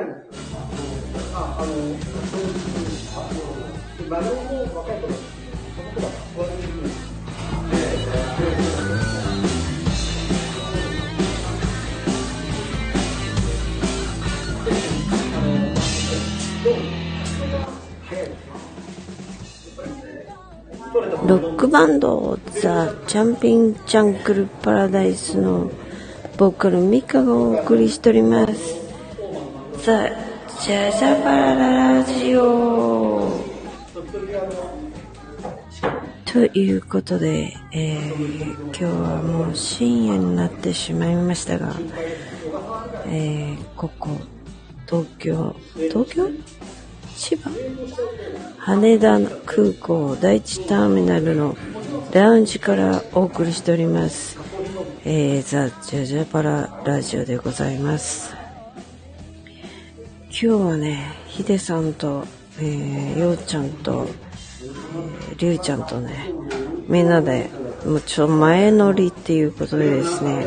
若いんですよあ、あの、そういう、あ、まあ、両方若い頃、その頃は、こういうふうに、ロックバンドザ・チャンピン・ジャングル・パラダイスのボーカルミカがお送りしておりますザ・ジャザパララジオ。ということで、えー今日はもう深夜になってしまいましたが、えーここ東京東京？千葉？羽田空港第一ターミナルのラウンジからお送りしております、えーザ・ジャジャパララジオでございます。今日はねヒデさんと、えー、ようちゃんと、えー、りゅうちゃんとねみんなでもうちょ前乗りっていうことでですね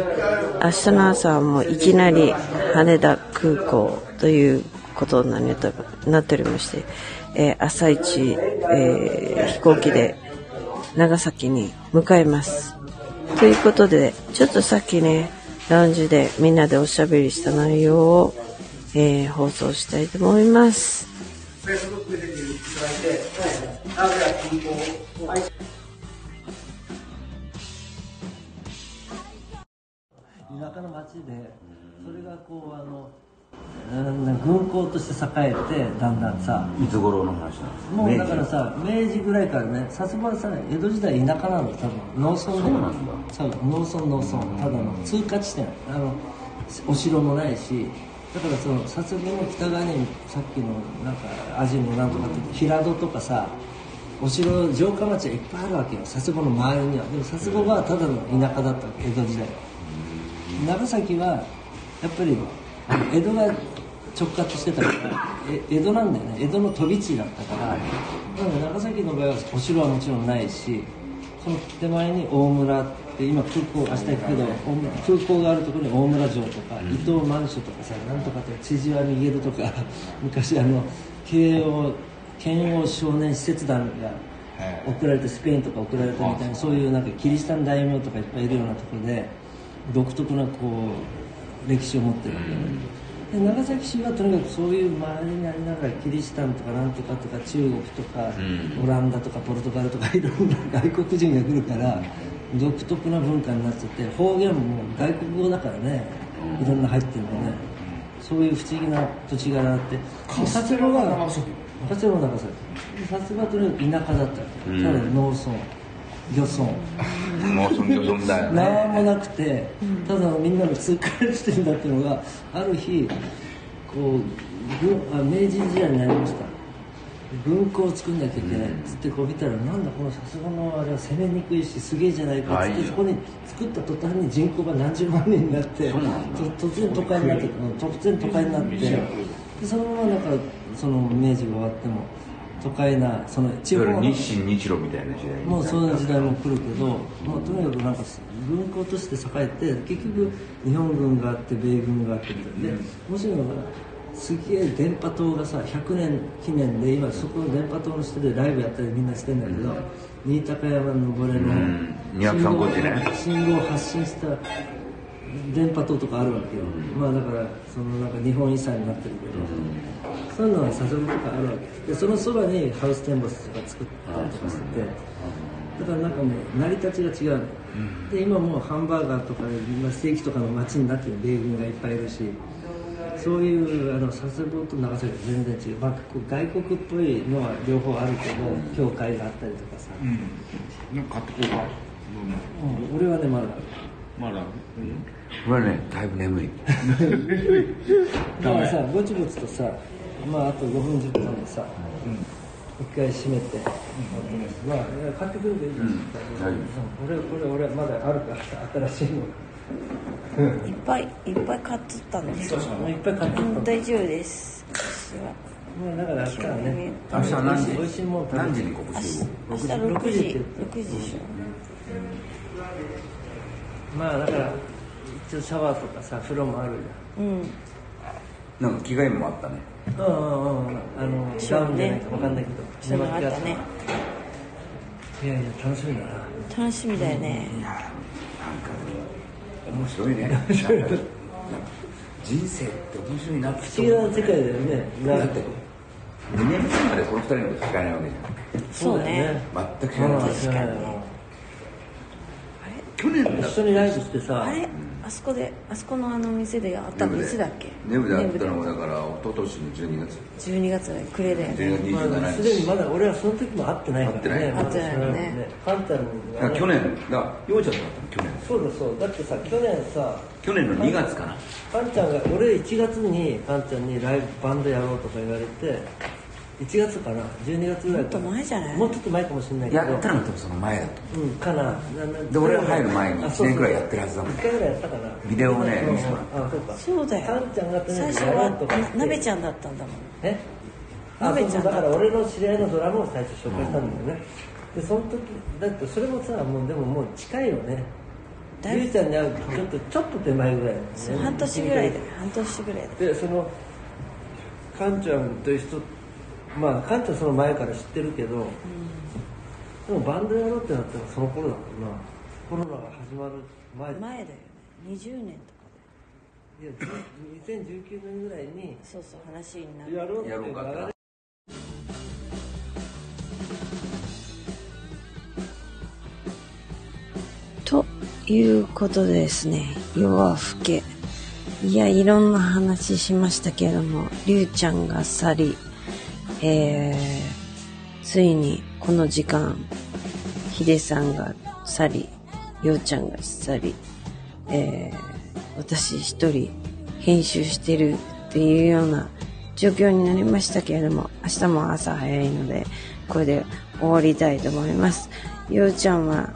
明日の朝はもういきなり羽田空港ということになりなっておりまして、えー朝一、え飛行機で長崎に向かいます。ということで、ちょっとさっきね、ラウンジでみんなでおしゃべりした内容を、えー放送したいと思います。田舎の町でそれがこうあのうん軍港として栄えてだんだんさいつ頃の話なんですか？もうだからさ明治ぐらいからね薩摩はさ江戸時代田舎なの多分農村でそうなんだ。そう農村農村ただの通過地点。あのお城もないしだからその薩摩の北側にさっきのなんか味のなんとかって平戸とかさお城城下町はいっぱいあるわけよ佐世保の周りには。でも佐世保はただの田舎だったわけ江戸時代長崎はやっぱり江戸が直轄してたから江戸なんだよね。江戸の飛び地だったから。なので長崎の場合はお城はもちろんないしその手前に大村って今空港明日行くけど大空港があるところに大村城とか、伊藤満所とかさなんとかって千々和ミゲルとか 昔あの慶応剣王少年施設団が送られてスペインとか送られたみたいなそういうなんかキリシタン大名とかいっぱいいるようなところで独特なこう歴史を持ってるわけで。長崎市はとにかくそういう周りにありながらキリシタンとかなんとかとか中国とか、オランダとかポルトガルとかいろんな外国人が来るから独特な文化になっちゃって方言も外国語だからねいろんな入ってるのね。そういう不思議な土地柄あって。薩摩は薩摩は長崎。薩摩はとにかく田舎だったただ農村。漁村。もうそんなそんだよね。何もなくてただのみんなの通過地点だっていうのがある日こう明治時代になりました軍港を作んなきゃいけないっつってこう見たらなんだこのさすがのあれは攻めにくいしすげえじゃないかっつってそこに作った途端に人口が何十万人になって突然都会になってうん突然都会になってでそのままなんかその明治が終わっても都会なその地方の日清日露みたいな時代に。もうそういう時代も来るけど、まあ、とにかくなんか軍港として栄えて結局日本軍があって米軍があってみたいな。で面白いのがすげえ電波塔がさ100年記念で今そこの電波塔の下でライブやったりみんなしてんだけど、新高山の登れのん。235ね。信号を発信した電波塔とかあるわけよ、まあだからそのなんか日本遺産になってるけど、そういうのは佐世保とかあるわけ。でそのそばにハウステンボスとか作ったりとかして。てだからなんかもう成り立ちが違うの、で今もうハンバーガーとかまあステーキとかの街になってる米軍がいっぱいいるしそういうあの佐世保と長崎は全然違う、まあ、こう外国っぽいのは両方あるけど、教会があったりとかさ、なんか買ってこうか。うん俺はねまだ。まだ？これねだいぶ眠い。だからさぼちぼちとさまああと5分10分でさ、一回閉めて、まあ買ってくればいいじゃん、うん。俺これ俺まだあるから新しいのいっぱいいっぱい買っとったんです。よ。もういっぱい買ってうん大丈夫です。私は。もうだから明日はね明日は何時？美味しいもん食べて。何時にここ集合？明日6時。6時。でしょ。まあだから一応シャワーとかさ風呂もあるじゃん。うん。なんか着替えもあったね。うんうんうん。あのじゃないか分かんないけどあった。ね。いやいや楽しみだな。楽しみだよね。いやなんか面白いね。人生って面白いなって不思議な世界だよね。だって2年前までこの2人のこと聞かないわけじそうね。ゃん全く知らなかった確かに。去年一緒にライブしてさあれ？あそこであそこのあの店であったのいつだっけ？ネブであったのもネだから一昨年の12月。ブで12月だよ暮れだよね12月まあ27すでにまだ俺はその時も会ってないからね。会ってない。まだ会ってないよね。カンちゃんだから去年。だからようちゃんとだったの？去年。そうだそうだ。ってさ去年さ去年の2月かな。カンちゃんが俺1月にカンちゃんにライブバンドやろうとか言われて1月かな12月ぐらいかな。もっと前じゃない？もうちょっと前かもしれないけど。やったのが多分その前だとうんかな。で俺が入る前にあそうそう。一年くらいやってるはずだもん。1回ぐらいやったかな。ビデオをねうん。見せてもらっあそうか。そうだよ。カンちゃんが最初はなべちゃんだったんだもん。え？あなべちゃんだから俺の知り合いのドラムを最初紹介したんだよね、でその時だってそれもさもうでももう近いよね。ゆうちゃんに会うちょっとちょっと手前ぐらいね。半年ぐらいで半年ぐらいででそのカンちゃんという人まあカンちゃんその前から知ってるけど、でもバンドやろうってなったらその頃だもんな。コロナが始まる前前だよね。20年とかいや2019年ぐらいにでそうそう話になる。やろうってやろうかってということでですね夜は更け。いやいろんな話しましたけれどもりゅうちゃんが去りえー、ついにこの時間ヒデさんが去りようちゃんが去りえー、私一人編集してるっていうような状況になりましたけれども明日も朝早いのでこれで終わりたいと思います。ようちゃんは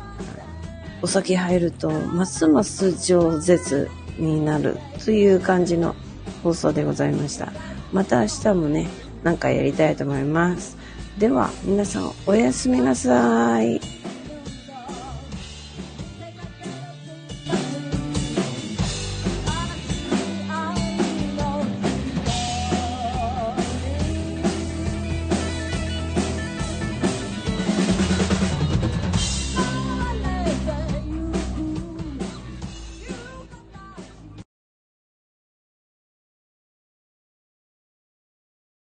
お酒入るとますます饒舌になるという感じの放送でございました。また明日もねなんかやりたいと思います。では皆さんおやすみなさい。